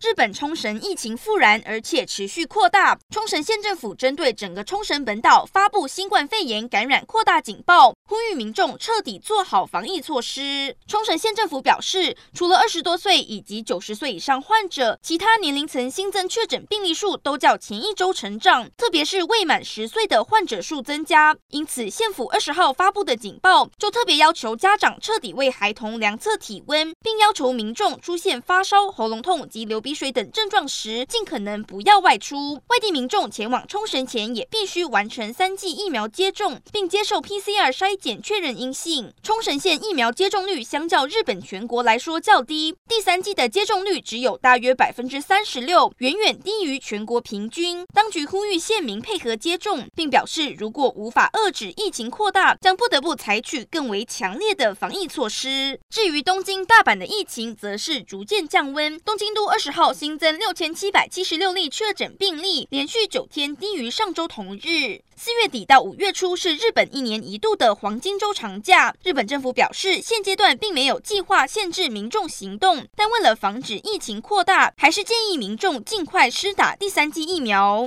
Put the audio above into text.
日本冲绳疫情复燃，而且持续扩大。冲绳县政府针对整个冲绳本岛发布新冠肺炎感染扩大警报，呼吁民众彻底做好防疫措施。冲绳县政府表示，除了二十多岁以及九十岁以上患者，其他年龄层新增确诊病例数都较前一周成长，特别是未满十岁的患者数增加。因此，县府二十号发布的警报就特别要求家长彻底为孩童量测体温，并要求民众出现发烧、喉咙痛及流鼻鼻水等症状时，尽可能不要外出。外地民众前往冲绳前，也必须完成三剂疫苗接种，并接受 PCR 筛检确认阴性。冲绳县疫苗接种率相较日本全国来说较低，第三剂的接种率只有大约百分之三十六，远远低于全国平均。当局呼吁县民配合接种，并表示如果无法遏止疫情扩大，将不得不采取更为强烈的防疫措施。至于东京、大阪的疫情，则是逐渐降温。东京都二十号号新增六千七百七十六例确诊病例，连续九天低于上周同日。四月底到五月初是日本一年一度的黄金周长假。日本政府表示，现阶段并没有计划限制民众行动，但为了防止疫情扩大，还是建议民众尽快施打第三剂疫苗。